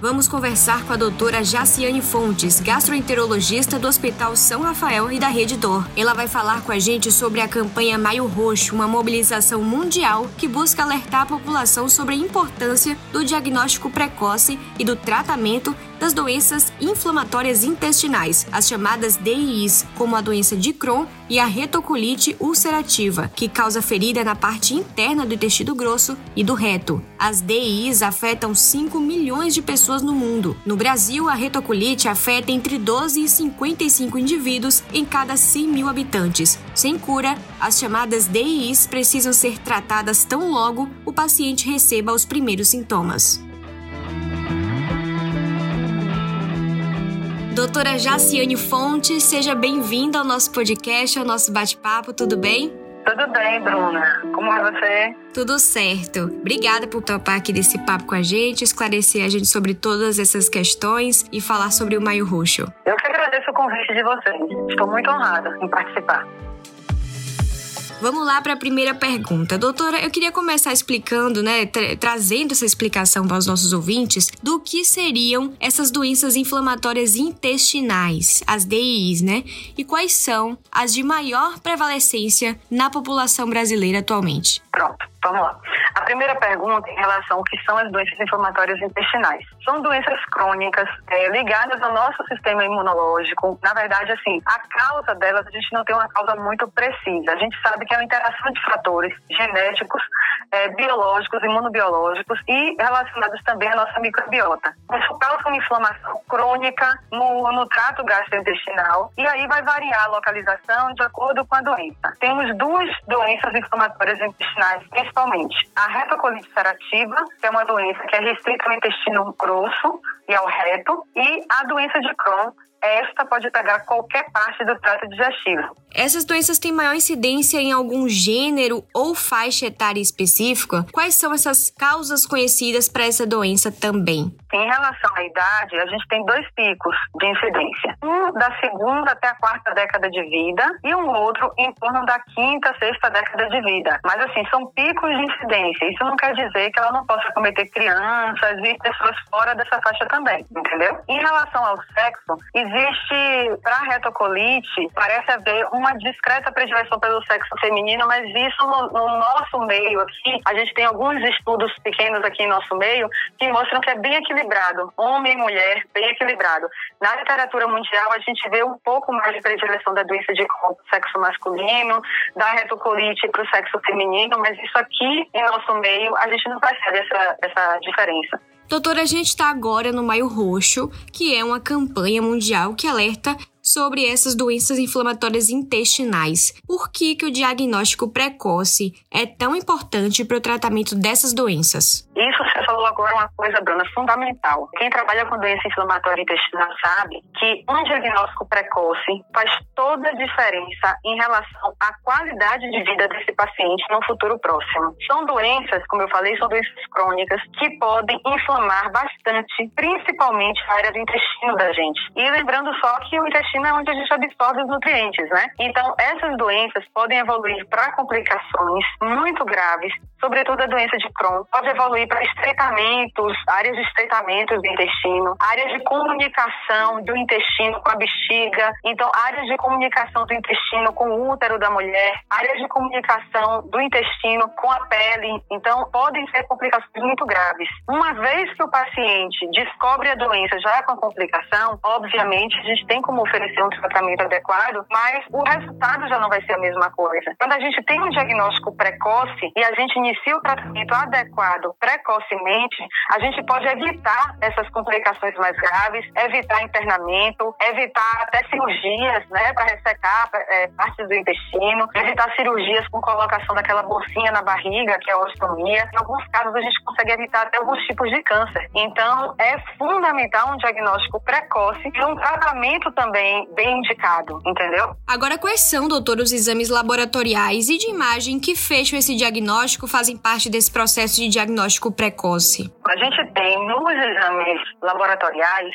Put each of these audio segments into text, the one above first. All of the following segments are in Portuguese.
Vamos conversar com a doutora Jaciane Fontes, gastroenterologista do Hospital São Rafael e da Rede Dor. Ela vai falar com a gente sobre a campanha Maio Roxo, uma mobilização mundial que busca alertar a população sobre a importância do diagnóstico precoce e do tratamento das doenças inflamatórias intestinais, as chamadas DIs, como a doença de Crohn e a retocolite ulcerativa, que causa ferida na parte interna do intestino grosso e do reto. As DIs afetam 5 milhões de pessoas no mundo. No Brasil, a retocolite afeta entre 12 e 55 indivíduos em cada 100 mil habitantes. Sem cura, as chamadas DIs precisam ser tratadas tão logo o paciente receba os primeiros sintomas. Doutora Jaciane Fonte, seja bem-vinda ao nosso podcast, ao nosso bate-papo, tudo bem? Tudo bem, Bruna. Como é você? Tudo certo. Obrigada por topar aqui desse papo com a gente, esclarecer a gente sobre todas essas questões e falar sobre o Maio Roxo. Eu que agradeço o convite de vocês. Estou muito honrada em participar. Vamos lá para a primeira pergunta. Doutora, eu queria começar explicando, né, tra trazendo essa explicação para os nossos ouvintes do que seriam essas doenças inflamatórias intestinais, as DIs, né? E quais são as de maior prevalecência na população brasileira atualmente? Pronto, vamos lá. A primeira pergunta em relação ao que são as doenças inflamatórias intestinais. São doenças crônicas é, ligadas ao nosso sistema imunológico. Na verdade, assim, a causa delas a gente não tem uma causa muito precisa. A gente sabe que é uma interação de fatores genéticos, é, biológicos, imunobiológicos e relacionados também à nossa microbiota. Isso causa uma inflamação crônica no, no trato gastrointestinal e aí vai variar a localização de acordo com a doença. Temos duas doenças inflamatórias intestinais, principalmente. A retocolite ulcerativa, que é uma doença que é restrita ao intestino grosso e ao reto, e a doença de Crohn, esta pode pegar qualquer parte do trato digestivo. Essas doenças têm maior incidência em algum gênero ou faixa etária específica? Quais são essas causas conhecidas para essa doença também? Em relação à idade, a gente tem dois picos de incidência. Um da segunda até a quarta década de vida e um outro em torno da quinta, sexta década de vida. Mas assim, são picos de incidência. Isso não quer dizer que ela não possa cometer crianças e pessoas fora dessa faixa também, entendeu? Em relação ao sexo, existe, para a retocolite, parece haver uma discreta predileção pelo sexo feminino, mas isso no, no, nosso meio aqui, a gente tem alguns estudos pequenos aqui em nosso meio que mostram que é bem equilibrado, homem e mulher, bem equilibrado. Na literatura mundial, a gente vê um pouco mais de predileção da doença de sexo masculino, da retocolite para o sexo feminino, mas isso aqui em nosso meio, a gente não percebe essa, essa diferença. Doutora, a gente está agora no Maio Roxo, que é uma campanha mundial que alerta sobre essas doenças inflamatórias intestinais. Por que, que o diagnóstico precoce é tão importante para o tratamento dessas doenças? Isso você falou agora uma coisa, Bruna, fundamental. Quem trabalha com doença inflamatória intestinal sabe que um diagnóstico precoce faz toda a diferença em relação à qualidade de vida desse paciente no futuro próximo. São doenças, como eu falei, são doenças crônicas que podem inflamar bastante, principalmente a área do intestino da gente. E lembrando só que o intestino intestino é onde a gente absorve os nutrientes, né? Então, essas doenças podem evoluir para complicações muito graves, sobretudo a doença de Crohn. Pode evoluir para estreitamentos, áreas de estreitamento do intestino, áreas de comunicação do intestino com a bexiga, então áreas de comunicação do intestino com o útero da mulher, áreas de comunicação do intestino com a pele. Então, podem ser complicações muito graves. Uma vez que o paciente descobre a doença já com complicação, obviamente a gente tem como oferecer oferecer um tratamento adequado, mas o resultado já não vai ser a mesma coisa. Quando a gente tem um diagnóstico precoce e a gente inicia o tratamento adequado precocemente, a gente pode evitar essas complicações mais graves, evitar internamento, evitar até cirurgias, né, para ressecar é, partes do intestino, evitar cirurgias com colocação daquela bolsinha na barriga, que é a ostomia. Em alguns casos, a gente consegue evitar até alguns tipos de câncer. Então, é fundamental um diagnóstico precoce e um tratamento também bem, indicado, entendeu? Agora, quais são, doutor, os exames laboratoriais e de imagem que fecham esse diagnóstico, fazem parte desse processo de diagnóstico precoce? A gente tem nos exames laboratoriais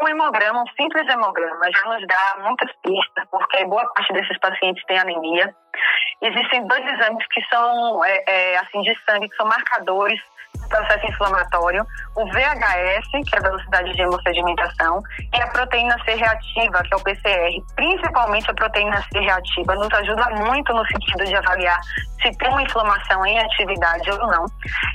um hemograma, um simples hemograma, já nos dá muitas pistas, porque boa parte desses pacientes tem anemia. Existem dois exames que são, é, é, assim, de sangue, que são marcadores do processo inflamatório, o VHS, que é a velocidade de hemossedimentação, e a proteína C reativa, que é o PCR. Principalmente a proteína C reativa nos ajuda muito no sentido de avaliar se tem uma inflamação em atividade ou não.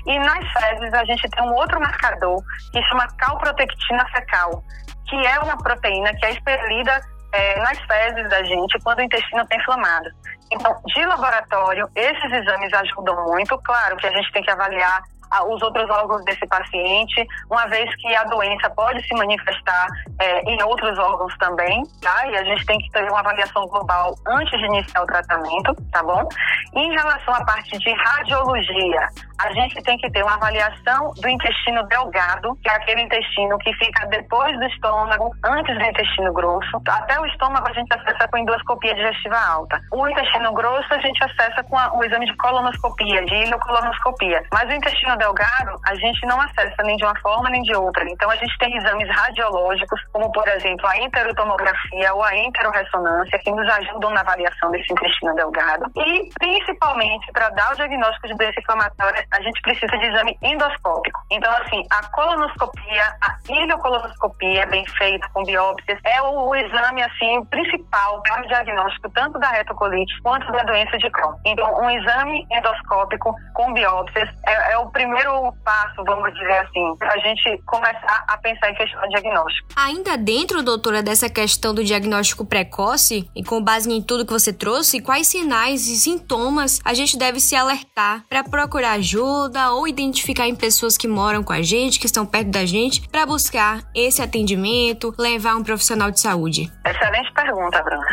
E nas fezes a gente tem um outro marcador que chama calprotectina fecal, que é uma proteína que é expelida é, nas fezes da gente quando o intestino está inflamado. Então, de laboratório, esses exames ajudam muito. Claro que a gente tem que avaliar os outros órgãos desse paciente, uma vez que a doença pode se manifestar é, em outros órgãos também, tá? E a gente tem que ter uma avaliação global antes de iniciar o tratamento, tá bom? E em relação à parte de radiologia, a gente tem que ter uma avaliação do intestino delgado, que é aquele intestino que fica depois do estômago, antes do intestino grosso. Até o estômago a gente acessa com endoscopia digestiva alta. O intestino grosso a gente acessa com o exame de colonoscopia, de ileocolonoscopia. Mas o intestino delgado a gente não acessa nem de uma forma nem de outra. Então a gente tem exames radiológicos, como por exemplo a enterotomografia ou a enteroressonância, que nos ajudam na avaliação desse intestino delgado. E principalmente para dar o diagnóstico de doença inflamatória a gente precisa de exame endoscópico. Então, assim, a colonoscopia, a ileocolonoscopia bem feita com biópsias, é o, o exame, assim, principal para o diagnóstico tanto da retocolite quanto da doença de Crohn. Então, um exame endoscópico com biópsias é, é o primeiro passo, vamos dizer assim, para a gente começar a pensar em questão de diagnóstico. Ainda dentro, doutora, dessa questão do diagnóstico precoce, e com base em tudo que você trouxe, quais sinais e sintomas a gente deve se alertar para procurar ajuda? Ajuda ou identificar em pessoas que moram com a gente, que estão perto da gente, para buscar esse atendimento, levar um profissional de saúde? Excelente pergunta, Bruna.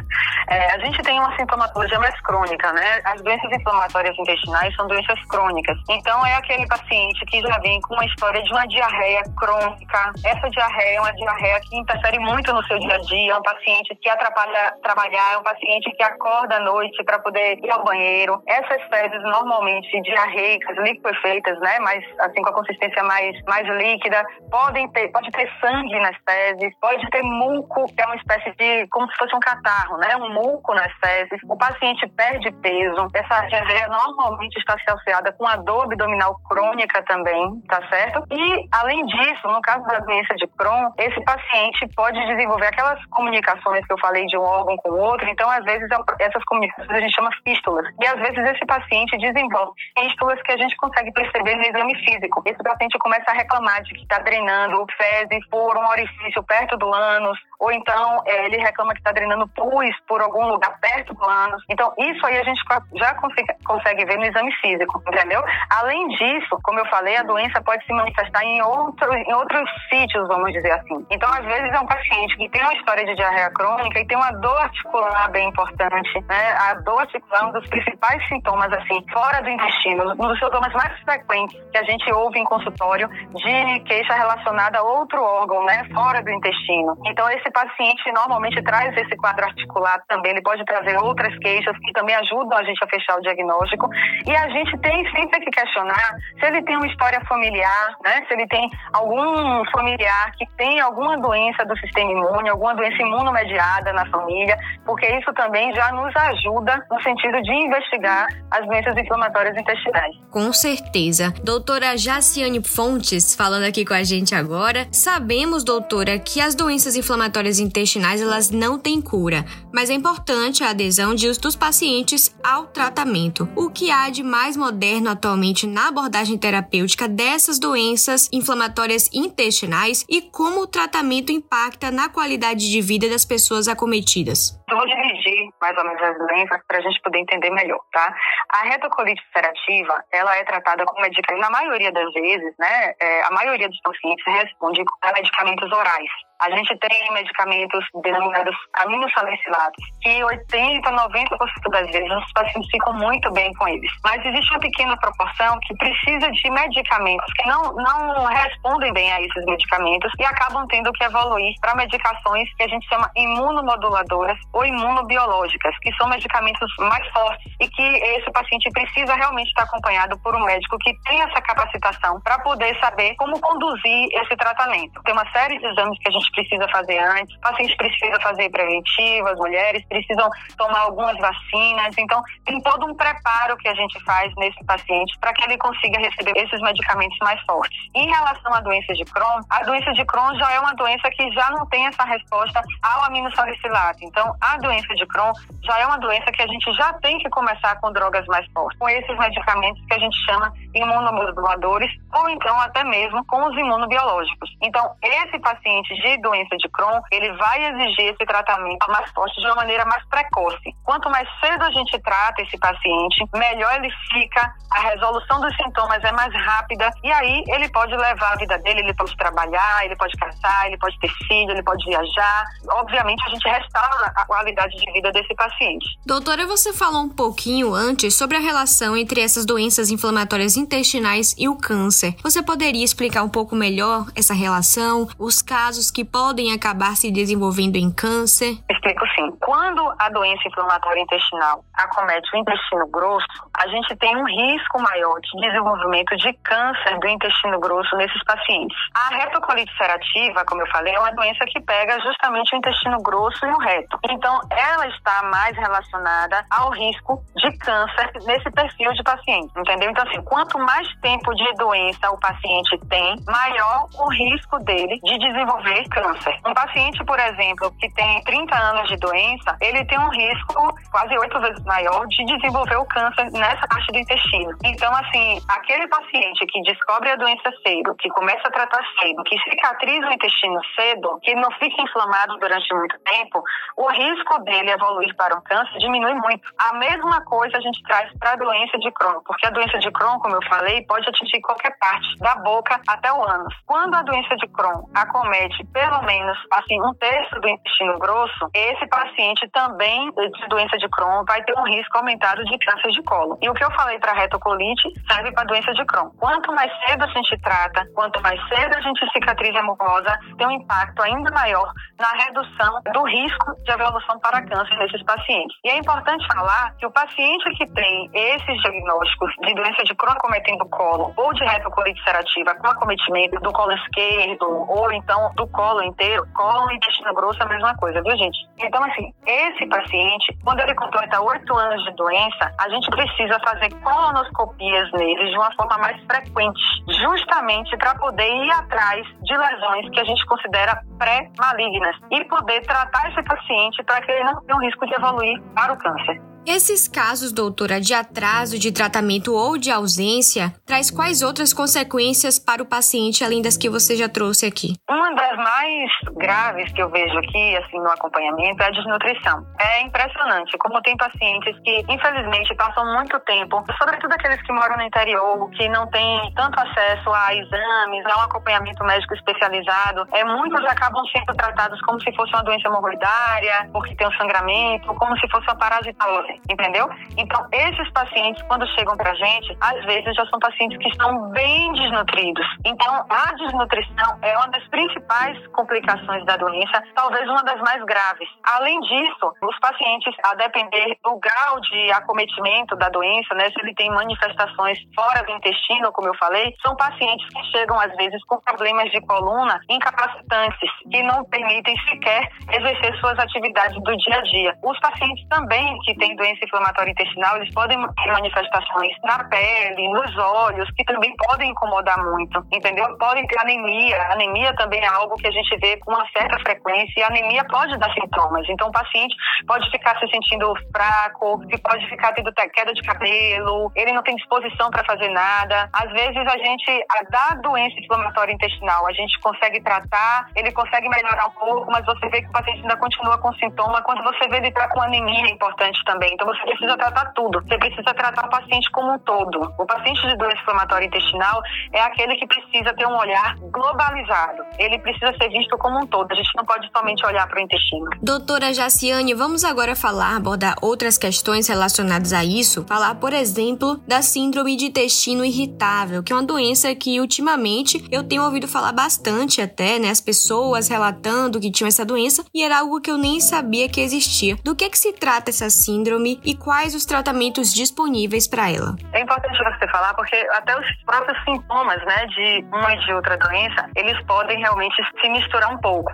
É, a gente tem uma sintomatologia mais crônica, né? As doenças inflamatórias intestinais são doenças crônicas. Então, é aquele paciente que já vem com uma história de uma diarreia crônica. Essa diarreia é uma diarreia que interfere muito no seu dia a dia. É um paciente que atrapalha trabalhar, é um paciente que acorda à noite para poder ir ao banheiro. Essas fezes, normalmente diarreicas, liquefeitas, né, mas assim com a consistência mais, mais líquida, podem ter, pode ter sangue nas fezes, pode ter muco, que é uma espécie de, como se fosse um catarro, né, um muco nas fezes. O paciente perde peso, essa diarreia normalmente está associada com a dor abdominal crônica também, tá certo? E, além disso, no caso da doença de Crohn, esse paciente pode desenvolver aquelas comunicações que eu falei de um órgão com o outro, então, às vezes, essas comunicações a gente chama fístulas. E, às vezes, esse paciente desenvolve fístulas que a gente consegue perceber no exame físico. Esse paciente começa a reclamar de que está drenando fezes por um orifício perto do ânus, ou então é, ele reclama que está drenando pus por algum lugar perto do ânus. Então, isso aí a gente já consegue, consegue ver no exame físico, entendeu? Além disso, como eu falei, a doença pode se manifestar em, outro, em outros sítios, vamos dizer assim. Então, às vezes, é um paciente que tem uma história de diarreia crônica e tem uma dor articular bem importante, né? A dor articular é um dos principais sintomas, assim, fora do intestino, um dos sintomas mais frequentes que a gente ouve em consultório de queixa relacionada a outro órgão, né? Fora do intestino. Então, esse paciente normalmente traz esse quadro articular também, ele pode trazer outras queixas que também ajudam a gente a fechar o diagnóstico. E a gente tem sempre que questionar se ele tem uma história familiar, né? Se ele tem algum familiar que tem alguma doença do sistema imune, alguma doença imunomediada na família, porque isso também já nos ajuda no sentido de investigar as doenças inflamatórias intestinais. Com certeza. Doutora Jaciane Fontes, falando aqui com a gente agora. Sabemos, doutora, que as doenças inflamatórias intestinais elas não têm cura, mas é importante a adesão de, dos pacientes ao tratamento. O que há de mais moderno atualmente na abordagem terapêutica dessas doenças inflamatórias intestinais e como o tratamento impacta na qualidade de vida das pessoas acometidas? Eu vou dividir mais ou menos as doenças para a gente poder entender melhor, tá? A retocolite ulcerativa, ela é tratada com medicamentos, na maioria das vezes, né? É, a maioria dos pacientes responde com medicamentos orais. A gente tem medicamentos denominados aminosalicilados, que 80, 90% das vezes os pacientes ficam muito bem com eles. Mas existe uma pequena proporção que precisa de medicamentos que não, não respondem bem a esses medicamentos e acabam tendo que evoluir para medicações que a gente chama imunomoduladoras ou imunobiológicas, que são medicamentos mais fortes e que esse paciente precisa realmente estar acompanhado por um médico que tem essa capacitação para poder saber como conduzir esse tratamento. Tem uma série de exames que a gente precisa fazer antes, o paciente precisa fazer preventiva, as mulheres precisam tomar algumas vacinas. Então, tem todo um preparo que a gente faz nesse paciente para que ele consiga receber esses medicamentos mais fortes. Em relação à doença de Crohn, a doença de Crohn já é uma doença que já não tem essa resposta ao aminosalicilato. Então, a doença de Crohn já é uma doença que a gente já tem que começar com drogas mais fortes, com esses medicamentos que a gente chama imunomoduladores ou então até mesmo com os imunobiológicos. Então, esse paciente de doença de Crohn, ele vai exigir esse tratamento mais forte de uma maneira mais precoce. Quanto mais cedo a gente trata esse paciente, melhor ele fica, a resolução dos sintomas é mais rápida e aí ele pode levar a vida dele, ele pode trabalhar, ele pode casar, ele pode ter filho, ele pode viajar. Obviamente, a gente restaura a qualidade de vida desse paciente. Doutora, você falou um pouquinho antes sobre a relação entre essas doenças inflamatórias intestinais e o câncer. Você poderia explicar um pouco melhor essa relação, os casos que podem acabar se desenvolvendo em câncer? Explico sim. Quando a doença inflamatória intestinal acomete o intestino grosso, a gente tem um risco maior de desenvolvimento de câncer do intestino grosso nesses pacientes. A retocolite ulcerativa, como eu falei, é uma doença que pega justamente o intestino grosso e o reto. Então, ela está mais relacionada ao risco de câncer nesse perfil de paciente, entendeu? Então, assim, quanto mais tempo de doença o paciente tem, maior o risco dele de desenvolver câncer. Um paciente, por exemplo, que tem 30 anos de doença, ele tem um risco quase oito vezes maior de desenvolver o câncer nessa parte do intestino. Então, assim, aquele paciente que descobre a doença cedo, que começa a tratar cedo, que cicatriza o intestino cedo, que não fica inflamado durante muito tempo, o risco dele evoluir para um câncer diminui muito. A mesma coisa a gente traz para a doença de Crohn, porque a doença de Crohn, como eu falei, pode atingir qualquer parte, da boca até o ânus. Quando a doença de Crohn acomete pelo menos assim um terço do intestino grosso, esse paciente também de doença de Crohn vai ter um risco aumentado de câncer de colo. E o que eu falei para retocolite serve para doença de Crohn. Quanto mais cedo a gente trata, quanto mais cedo a gente cicatriza a mucosa, tem um impacto ainda maior na redução do risco de evolução para câncer nesses pacientes. E é importante falar que o paciente que tem esses diagnósticos de doença de Crohn cometendo colo ou de retocolite ulcerativa com acometimento do colo esquerdo ou então do colo inteiro, colo e intestino grosso é a mesma coisa, viu gente? Então assim, esse paciente, quando ele completa oito anos de doença, a gente precisa fazer colonoscopias neles de uma forma mais frequente, justamente para poder ir atrás de lesões que a gente considera pré-malignas e poder tratar esse paciente para que ele não tenha o risco de evoluir para o câncer. Esses casos, doutora, de atraso de tratamento ou de ausência, traz quais outras consequências para o paciente além das que você já trouxe aqui? Uma das mais graves que eu vejo aqui, assim, no acompanhamento é a desnutrição. É impressionante como tem pacientes que, infelizmente, passam muito tempo, sobretudo aqueles que moram no interior, que não têm tanto acesso a exames, a um acompanhamento médico especializado. É, muitos acabam sendo tratados como se fosse uma doença hemorroidária, porque tem um sangramento, como se fosse uma parasitose entendeu? Então, esses pacientes, quando chegam pra gente, às vezes já são pacientes que estão bem desnutridos. Então, a desnutrição é uma das principais complicações da doença, talvez uma das mais graves. Além disso, os pacientes, a depender do grau de acometimento da doença, né, se ele tem manifestações fora do intestino, como eu falei, são pacientes que chegam às vezes com problemas de coluna incapacitantes, que não permitem sequer exercer suas atividades do dia a dia. Os pacientes também que têm doença inflamatória intestinal, eles podem ter manifestações na pele, nos olhos, que também podem incomodar muito, entendeu? Podem ter anemia. Anemia também é algo que a gente vê com uma certa frequência e a anemia pode dar sintomas. Então, o paciente pode ficar se sentindo fraco, pode ficar tendo queda de cabelo, ele não tem disposição para fazer nada. Às vezes, a gente, da doença inflamatória intestinal, a gente consegue tratar, ele consegue melhorar um pouco, mas você vê que o paciente ainda continua com sintoma. Quando você vê ele está com anemia, é importante também. Então você precisa tratar tudo. Você precisa tratar o paciente como um todo. O paciente de doença inflamatória intestinal é aquele que precisa ter um olhar globalizado. Ele precisa ser visto como um todo. A gente não pode somente olhar para o intestino. Doutora Jaciane, vamos agora falar, abordar outras questões relacionadas a isso. Falar, por exemplo, da síndrome de intestino irritável, que é uma doença que ultimamente eu tenho ouvido falar bastante até, né? As pessoas relatando que tinham essa doença e era algo que eu nem sabia que existia. Do que é que se trata essa síndrome? Síndrome e quais os tratamentos disponíveis para ela. É importante você falar porque até os próprios sintomas, né, de uma e de outra doença, eles podem realmente se misturar um pouco.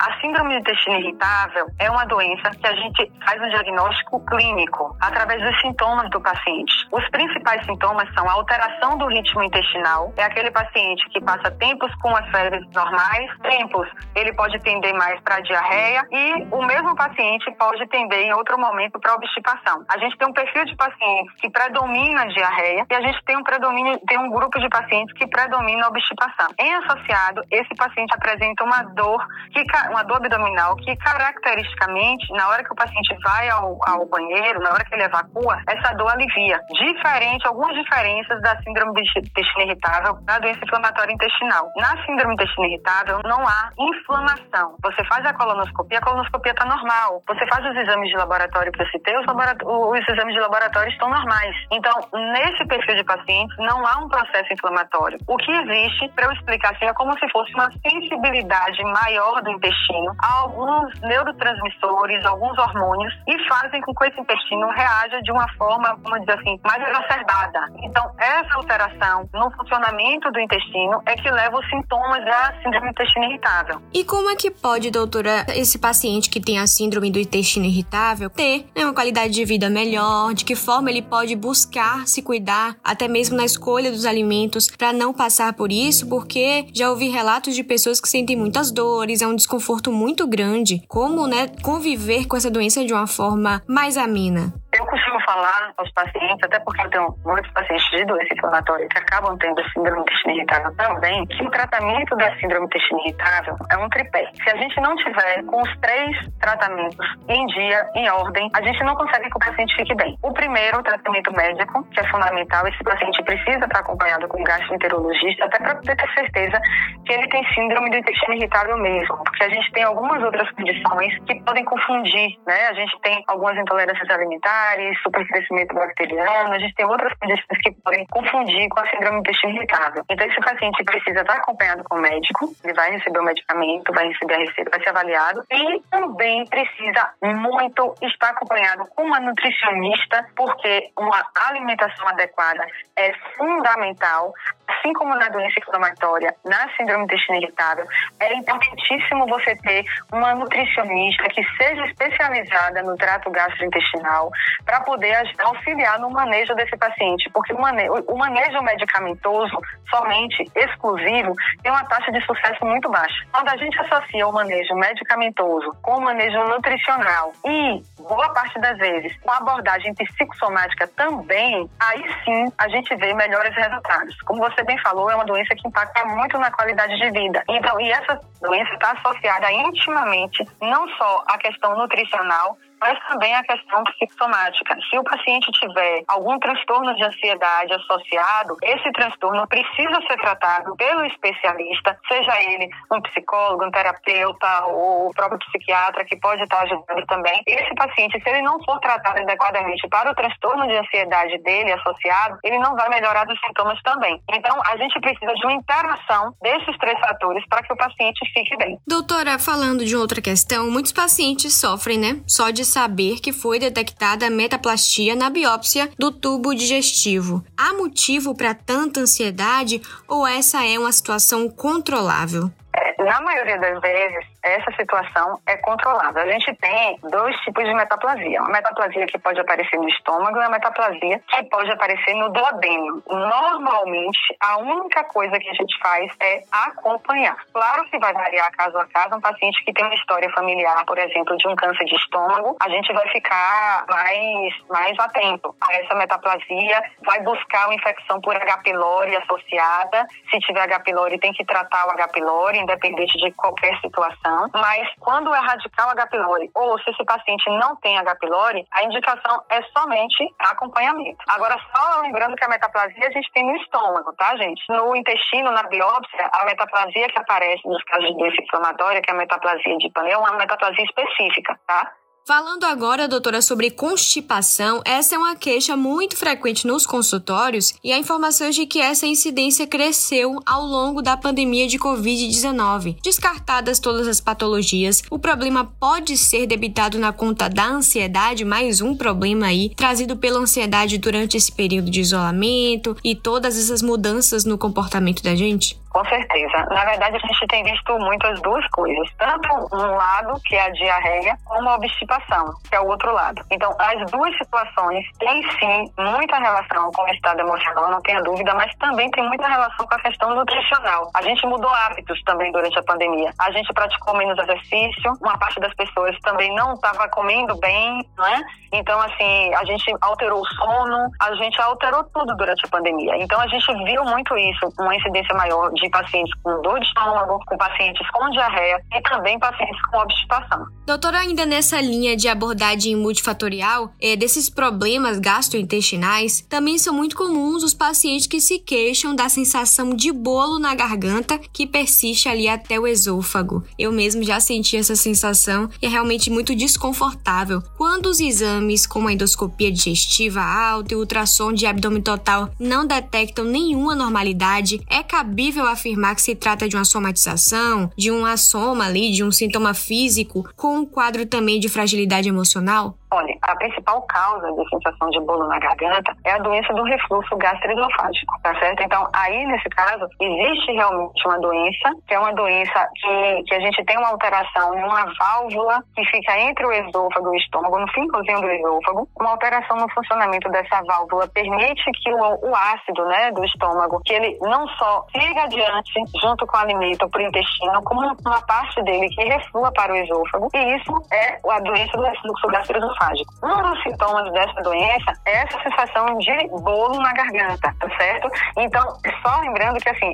A síndrome do intestino irritável é uma doença que a gente faz um diagnóstico clínico através dos sintomas do paciente. Os principais sintomas são a alteração do ritmo intestinal, é aquele paciente que passa tempos com as febres normais, tempos ele pode tender mais para diarreia e o mesmo paciente pode tender em outro momento para obstipação. A gente tem um perfil de pacientes que predomina a diarreia e a gente tem um predomínio, tem um grupo de pacientes que predomina a obstipação. Em associado, esse paciente apresenta uma dor que uma dor abdominal que caracteristicamente, na hora que o paciente vai ao, ao banheiro, na hora que ele evacua, essa dor alivia. Diferente, algumas diferenças da síndrome do intestino irritável da doença inflamatória intestinal. Na síndrome do intestino irritável, não há inflamação. Você faz a colonoscopia, a colonoscopia está normal. Você faz os exames de laboratório eu citei, os, exames de laboratório estão normais. Então, nesse perfil de pacientes, não há um processo inflamatório. O que existe, para eu explicar assim, é como se fosse uma sensibilidade maior do intestino a alguns neurotransmissores, alguns hormônios, e fazem com que esse intestino reaja de uma forma, vamos dizer assim, mais exacerbada. Então, essa alteração no funcionamento do intestino é que leva os sintomas da síndrome do intestino irritável. E como é que pode, doutora, esse paciente que tem a síndrome do intestino irritável ter né, uma qualidade de vida melhor? De que forma ele pode buscar se cuidar, até mesmo na escolha dos alimentos, para não passar por isso? Porque já ouvi relatos de pessoas que sentem muitas dores, é um desconforto muito grande. Como, né, conviver com essa doença de uma forma mais amena? Eu costumo falar aos pacientes, até porque eu tenho muitos pacientes de doença inflamatória que acabam tendo síndrome intestino irritável também, que o tratamento da síndrome intestino irritável é um tripé. Se a gente não tiver com os três tratamentos em dia, em ordem, a gente não consegue que o paciente fique bem. O primeiro, o tratamento médico, que é fundamental, esse paciente precisa estar acompanhado com um gastroenterologista, até para ter certeza que ele tem síndrome do intestino irritável mesmo, porque a gente tem algumas outras condições que podem confundir, né? A gente tem algumas intolerâncias alimentares, supercrescimento bacteriano, a gente tem outras condições que podem confundir com a síndrome do intestino irritável. Então, esse paciente precisa estar acompanhado com o médico, ele vai receber o medicamento, vai receber a receita, vai ser avaliado e também precisa muito estar acompanhado com uma nutricionista, porque uma alimentação adequada é fundamental assim como na doença inflamatória, na síndrome do intestino irritável, é importantíssimo você ter uma nutricionista que seja especializada no trato gastrointestinal para poder auxiliar no manejo desse paciente, porque o manejo, medicamentoso somente exclusivo tem uma taxa de sucesso muito baixa. Quando a gente associa o manejo medicamentoso com o manejo nutricional e boa parte das vezes com a abordagem psicossomática também, aí sim a gente vê melhores resultados. Como você bem falou, é uma doença que impacta muito na qualidade de vida. Então, e essa doença está associada intimamente não só à questão nutricional, mas também a questão psicossomática. Se o paciente tiver algum transtorno de ansiedade associado, esse transtorno precisa ser tratado pelo especialista, seja ele um psicólogo, um terapeuta ou o próprio psiquiatra que pode estar ajudando também. Esse paciente, se ele não for tratado adequadamente para o transtorno de ansiedade dele associado, ele não vai melhorar dos sintomas também. Então, a gente precisa de uma interação desses três fatores para que o paciente fique bem. Doutora, falando de outra questão, muitos pacientes sofrem, né? Só de saber que foi detectada metaplastia na biópsia do tubo digestivo. Há motivo para tanta ansiedade ou essa é uma situação controlável? na maioria das vezes, essa situação é controlável. A gente tem dois tipos de metaplasia. Uma metaplasia que pode aparecer no estômago e uma metaplasia que pode aparecer no duodeno. Normalmente, a única coisa que a gente faz é acompanhar. Claro que vai variar caso a caso. Um paciente que tem uma história familiar, por exemplo, de um câncer de estômago, a gente vai ficar mais, mais atento a essa metaplasia, vai buscar uma infecção por H. pylori associada. Se tiver H. pylori, tem que tratar o H. pylori, independente de qualquer situação. Mas quando é radical H. pylori ou se esse paciente não tem H. pylori, a indicação é somente acompanhamento. Agora, só lembrando que a metaplasia a gente tem no estômago, tá, gente? No intestino, na biópsia, a metaplasia que aparece nos casos de doença inflamatória, que é a metaplasia de Panet, é uma metaplasia específica, tá? Falando agora, doutora, sobre constipação, essa é uma queixa muito frequente nos consultórios e há informações de que essa incidência cresceu ao longo da pandemia de Covid-19. Descartadas todas as patologias, o problema pode ser debitado na conta da ansiedade, mais um problema aí, trazido pela ansiedade durante esse período de isolamento e todas essas mudanças no comportamento da gente? Com certeza. Na verdade, a gente tem visto muitas duas coisas. Tanto um lado, que é a diarreia, como a obstipação, que é o outro lado. Então, as duas situações têm sim muita relação com o estado emocional, não tenha dúvida, mas também tem muita relação com a questão nutricional. A gente mudou hábitos também durante a pandemia. A gente praticou menos exercício, uma parte das pessoas também não estava comendo bem, né? Então, assim, a gente alterou o sono, a gente alterou tudo durante a pandemia. Então, a gente viu muito isso, uma incidência maior de de pacientes com dor de estômago, com pacientes com diarreia e também pacientes com obstipação. Doutora, ainda nessa linha de abordagem multifatorial, é, desses problemas gastrointestinais, também são muito comuns os pacientes que se queixam da sensação de bolo na garganta que persiste ali até o esôfago. Eu mesmo já senti essa sensação e é realmente muito desconfortável. Quando os exames, como a endoscopia digestiva alta e ultrassom de abdômen total, não detectam nenhuma anormalidade, é cabível afirmar que se trata de uma somatização, de uma soma ali, de um sintoma físico, com um quadro também de fragilidade emocional? Olha, a principal causa de sensação de bolo na garganta é a doença do refluxo gastroesofágico, tá certo? Então, aí, nesse caso, existe realmente uma doença, que é uma doença que, que a gente tem uma alteração em uma válvula que fica entre o esôfago e o estômago, no fincozinho do esôfago. Uma alteração no funcionamento dessa válvula permite que o, o ácido, né, do estômago, que ele não só siga adiante junto com o alimento para o intestino, como uma parte dele que reflua para o esôfago. E isso é a doença do refluxo gastroesofágico esofágico. Um dos sintomas dessa doença é essa sensação de bolo na garganta, tá certo? Então, só lembrando que, assim,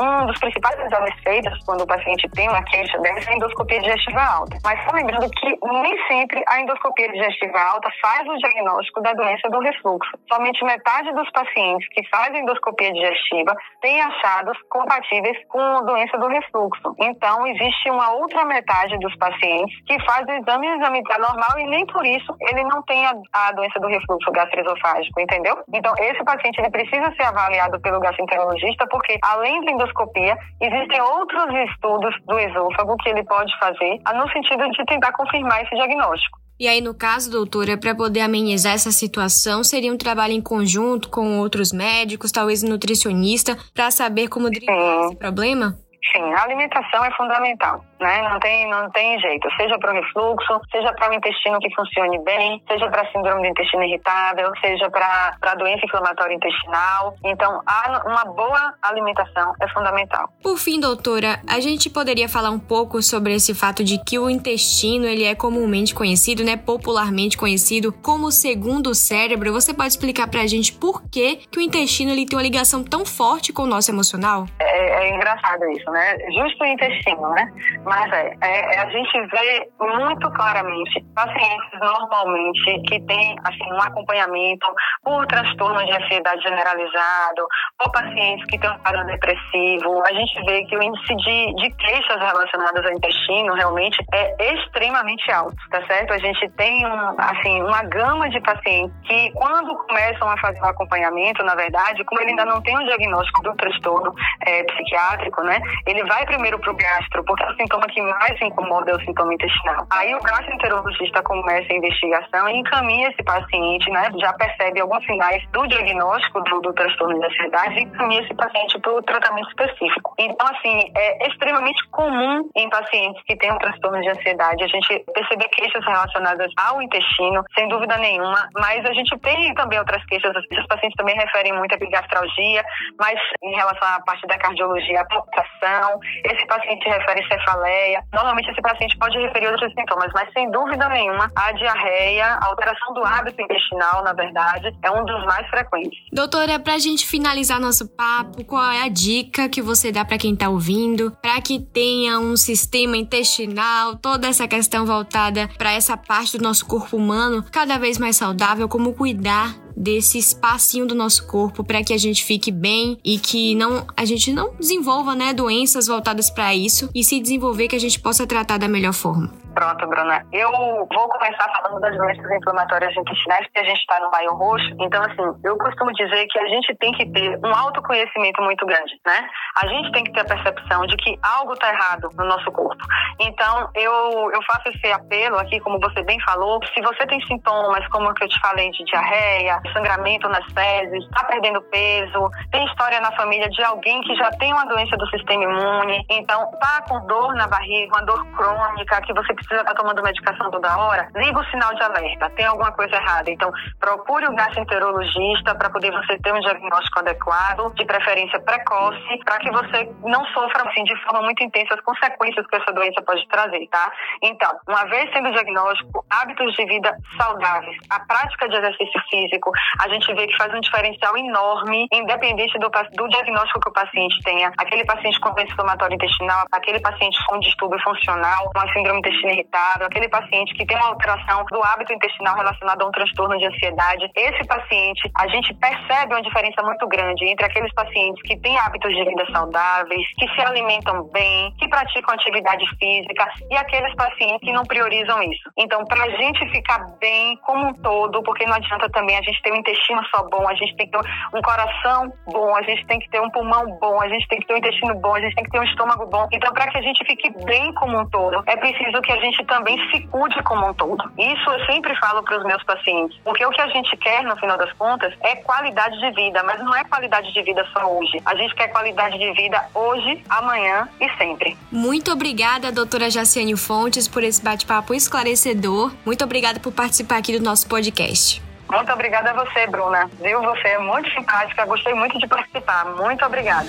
um dos principais exames feitos quando o paciente tem uma queixa deve ser a endoscopia digestiva alta. Mas só lembrando que nem sempre a endoscopia digestiva alta faz o diagnóstico da doença do refluxo. Somente metade dos pacientes que fazem endoscopia digestiva têm achados compatíveis com a doença do refluxo. Então, existe uma outra metade dos pacientes que faz o exame, o exame está normal e nem por isso ele não tem a, a doença do refluxo gastroesofágico, entendeu? Então, esse paciente ele precisa ser avaliado pelo gastroenterologista porque, além da endoscopia, existem outros estudos do esôfago que ele pode fazer no sentido de tentar confirmar esse diagnóstico. E aí, no caso, doutora, para poder amenizar essa situação, seria um trabalho em conjunto com outros médicos, talvez nutricionista, para saber como driblar esse problema? Sim, a alimentação é fundamental né? Não tem, não tem jeito. Seja para o refluxo, seja para o intestino que funcione bem, seja para síndrome do intestino irritável, seja para doença inflamatória intestinal. Então, uma boa alimentação é fundamental. Por fim, doutora, a gente poderia falar um pouco sobre esse fato de que o intestino ele é comumente conhecido, né, popularmente conhecido como o segundo cérebro. Você pode explicar para a gente por que, que o intestino ele tem uma ligação tão forte com o nosso emocional? É, é engraçado isso, né? Justo o intestino, né? Mas é, é, é, a gente vê muito claramente pacientes normalmente que têm assim, um acompanhamento por transtorno de ansiedade generalizado, ou pacientes que têm um quadro depressivo. A gente vê que o índice de, de queixas relacionadas ao intestino realmente é extremamente alto, tá certo? A gente tem um, assim, uma gama de pacientes que, quando começam a fazer o acompanhamento, na verdade, como ele ainda não tem o um diagnóstico do transtorno é, psiquiátrico, né? Ele vai primeiro para o gastro, porque é o sintoma que mais incomoda é o sintoma intestinal. Aí o gastroenterologista começa a investigação e encaminha esse paciente, né? Já percebe alguns sinais do diagnóstico do, do transtorno de ansiedade e encaminha esse paciente para o tratamento específico. Então, assim, é extremamente comum em pacientes que têm um transtorno de ansiedade a gente perceber queixas relacionadas ao intestino, sem dúvida nenhuma, mas a gente tem também outras queixas. Os pacientes também referem muito a epigastralgia, mas em relação à parte da cardiologia, a palpitação, esse paciente refere cefaleia. Normalmente esse paciente pode referir outros sintomas, mas sem dúvida nenhuma, a diarreia, a alteração do hábito intestinal, na verdade, é um dos mais frequentes. Doutora, pra gente finalizar nosso papo, qual é a dica que você dá para quem tá ouvindo, para que tenha um sistema intestinal, toda essa questão voltada para essa parte do nosso corpo humano cada vez mais saudável, como cuidar desse espacinho do nosso corpo para que a gente fique bem e que não a gente não desenvolva, né, doenças voltadas para isso e se desenvolver que a gente possa tratar da melhor forma. Pronto, Bruna. Eu vou começar falando das doenças inflamatórias intestinais, porque a gente está no maio roxo. Então, assim, eu costumo dizer que a gente tem que ter um autoconhecimento muito grande, né? A gente tem que ter a percepção de que algo está errado no nosso corpo. Então, eu, eu faço esse apelo aqui, como você bem falou. Se você tem sintomas, como que eu te falei, de diarreia, sangramento nas fezes, está perdendo peso, tem história na família de alguém que já tem uma doença do sistema imune, então tá com dor na barriga, uma dor crônica, que você precisa estar tá tomando medicação toda hora, liga o sinal de alerta, tem alguma coisa errada. Então, procure o gastroenterologista para poder você ter um diagnóstico adequado, de preferência precoce, para que você não sofra assim, de forma muito intensa as consequências que essa doença pode trazer, tá? Então, uma vez sendo diagnóstico, hábitos de vida saudáveis, a prática de exercício físico, a gente vê que faz um diferencial enorme, independente do, do diagnóstico que o paciente tenha. Aquele paciente com doença inflamatória intestinal, aquele paciente com distúrbio funcional, uma síndrome intestina irritável, aquele paciente que tem uma alteração do hábito intestinal relacionado a um transtorno de ansiedade. Esse paciente, a gente percebe uma diferença muito grande entre aqueles pacientes que têm hábitos de vida saudáveis, que se alimentam bem, que praticam atividade física e aqueles pacientes que não priorizam isso. Então, para a gente ficar bem como um todo, porque não adianta também a gente ter um intestino só bom, a gente tem que ter um coração bom, a gente tem que ter um pulmão bom, a gente tem que ter um intestino bom, a gente tem que ter um estômago bom. Então, para que a gente fique bem como um todo, é preciso que a gente também se cuide como um todo. Isso eu sempre falo para os meus pacientes, porque o que a gente quer, no final das contas, é qualidade de vida, mas não é qualidade de vida só hoje. A gente quer qualidade de vida hoje, amanhã e sempre. Muito obrigada, doutora Jaciane Fontes, por esse bate-papo esclarecedor. Muito obrigada por participar aqui do nosso podcast. Muito obrigada a você, Bruna. Viu? Você é muito simpática, gostei muito de participar. Muito obrigada.